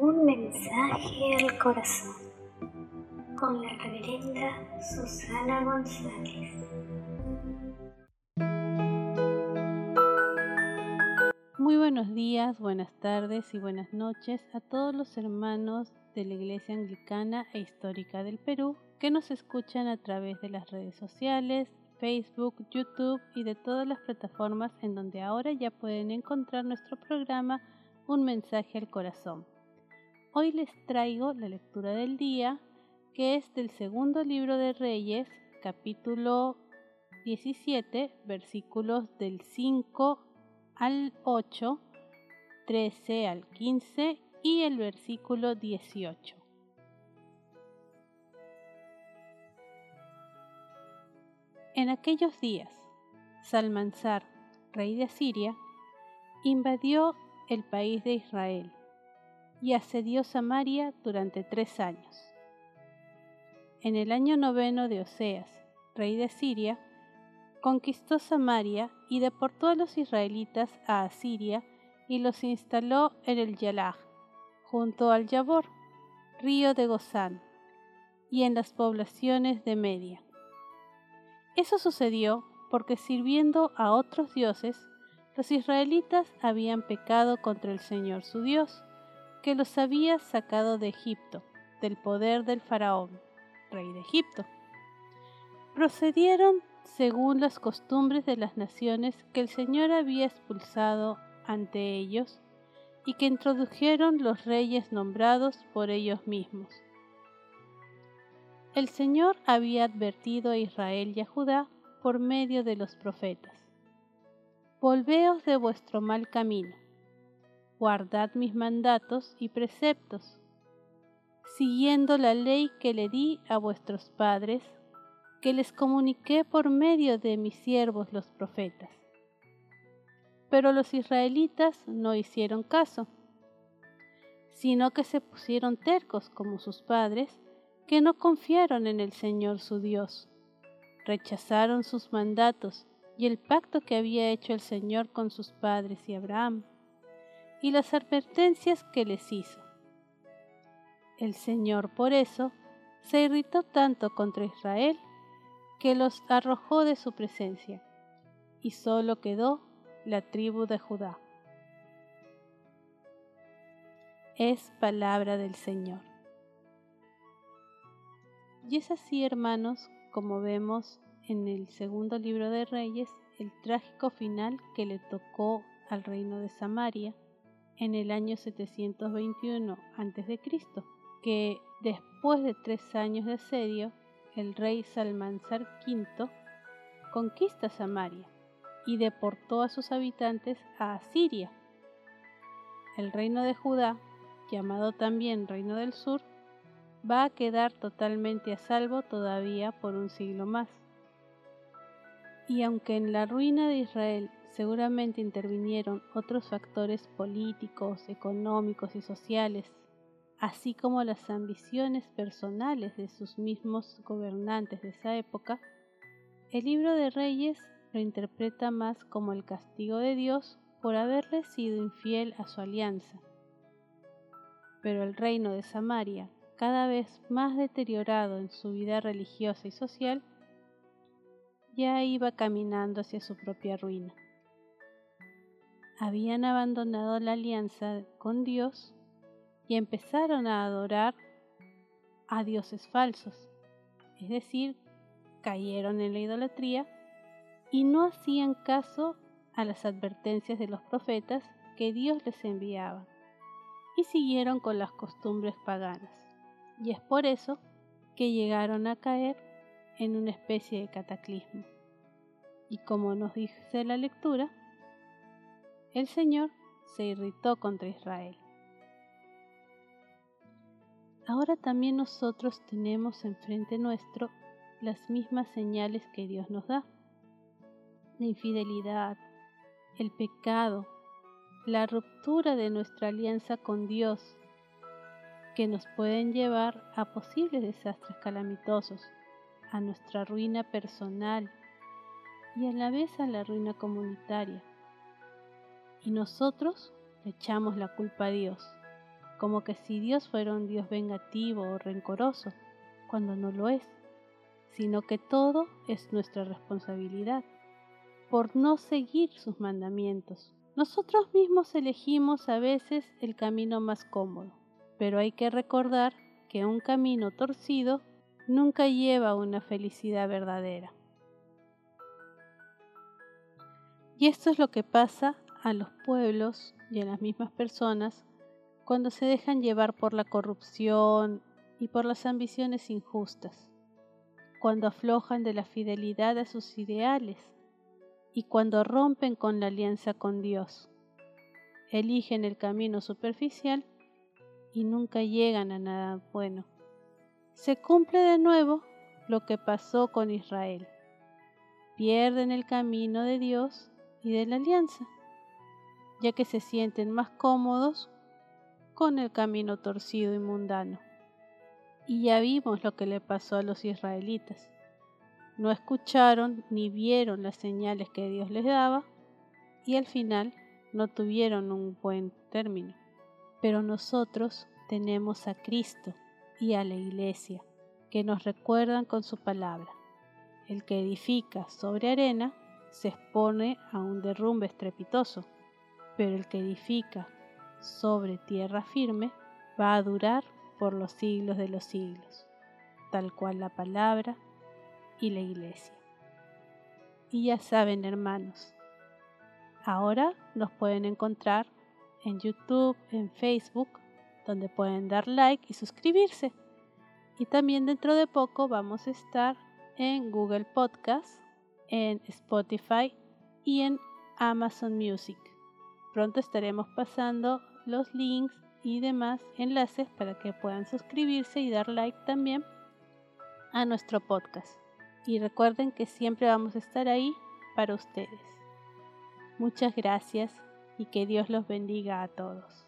Un mensaje al corazón con la reverenda Susana González. Muy buenos días, buenas tardes y buenas noches a todos los hermanos de la Iglesia Anglicana e Histórica del Perú que nos escuchan a través de las redes sociales, Facebook, YouTube y de todas las plataformas en donde ahora ya pueden encontrar nuestro programa Un mensaje al corazón. Hoy les traigo la lectura del día que es del segundo libro de Reyes, capítulo 17, versículos del 5 al 8, 13 al 15 y el versículo 18. En aquellos días, Salmanzar, rey de Asiria, invadió el país de Israel y asedió Samaria durante tres años. En el año noveno de Oseas, rey de Siria, conquistó Samaria y deportó a los israelitas a Asiria y los instaló en el Yalah, junto al Yabor, río de Gozán, y en las poblaciones de Media. Eso sucedió porque sirviendo a otros dioses, los israelitas habían pecado contra el Señor su Dios, que los había sacado de Egipto, del poder del faraón, rey de Egipto. Procedieron según las costumbres de las naciones que el Señor había expulsado ante ellos y que introdujeron los reyes nombrados por ellos mismos el Señor había advertido a Israel y a Judá por medio de los profetas. Volveos de vuestro mal camino, guardad mis mandatos y preceptos, siguiendo la ley que le di a vuestros padres, que les comuniqué por medio de mis siervos los profetas. Pero los israelitas no hicieron caso, sino que se pusieron tercos como sus padres, que no confiaron en el Señor su Dios. Rechazaron sus mandatos y el pacto que había hecho el Señor con sus padres y Abraham, y las advertencias que les hizo. El Señor por eso se irritó tanto contra Israel que los arrojó de su presencia, y solo quedó la tribu de Judá. Es palabra del Señor. Y es así, hermanos, como vemos en el segundo libro de Reyes, el trágico final que le tocó al reino de Samaria en el año 721 a.C., que después de tres años de asedio, el rey Salmanzar V conquista Samaria y deportó a sus habitantes a Asiria. El reino de Judá, llamado también Reino del Sur, va a quedar totalmente a salvo todavía por un siglo más. Y aunque en la ruina de Israel seguramente intervinieron otros factores políticos, económicos y sociales, así como las ambiciones personales de sus mismos gobernantes de esa época, el libro de Reyes lo interpreta más como el castigo de Dios por haberle sido infiel a su alianza. Pero el reino de Samaria, cada vez más deteriorado en su vida religiosa y social, ya iba caminando hacia su propia ruina. Habían abandonado la alianza con Dios y empezaron a adorar a dioses falsos, es decir, cayeron en la idolatría y no hacían caso a las advertencias de los profetas que Dios les enviaba, y siguieron con las costumbres paganas. Y es por eso que llegaron a caer en una especie de cataclismo. Y como nos dice la lectura, el Señor se irritó contra Israel. Ahora también nosotros tenemos enfrente nuestro las mismas señales que Dios nos da. La infidelidad, el pecado, la ruptura de nuestra alianza con Dios que nos pueden llevar a posibles desastres calamitosos, a nuestra ruina personal y a la vez a la ruina comunitaria. Y nosotros echamos la culpa a Dios, como que si Dios fuera un Dios vengativo o rencoroso, cuando no lo es, sino que todo es nuestra responsabilidad por no seguir sus mandamientos. Nosotros mismos elegimos a veces el camino más cómodo, pero hay que recordar que un camino torcido nunca lleva a una felicidad verdadera. Y esto es lo que pasa a los pueblos y a las mismas personas cuando se dejan llevar por la corrupción y por las ambiciones injustas, cuando aflojan de la fidelidad a sus ideales y cuando rompen con la alianza con Dios. Eligen el camino superficial y nunca llegan a nada bueno. Se cumple de nuevo lo que pasó con Israel. Pierden el camino de Dios y de la alianza, ya que se sienten más cómodos con el camino torcido y mundano. Y ya vimos lo que le pasó a los israelitas. No escucharon ni vieron las señales que Dios les daba y al final no tuvieron un buen término. Pero nosotros tenemos a Cristo y a la Iglesia que nos recuerdan con su palabra. El que edifica sobre arena se expone a un derrumbe estrepitoso, pero el que edifica sobre tierra firme va a durar por los siglos de los siglos, tal cual la palabra y la iglesia. Y ya saben, hermanos, ahora nos pueden encontrar en YouTube, en Facebook, donde pueden dar like y suscribirse. Y también dentro de poco vamos a estar en Google Podcast, en Spotify y en Amazon Music. Pronto estaremos pasando los links y demás enlaces para que puedan suscribirse y dar like también a nuestro podcast. Y recuerden que siempre vamos a estar ahí para ustedes. Muchas gracias y que Dios los bendiga a todos.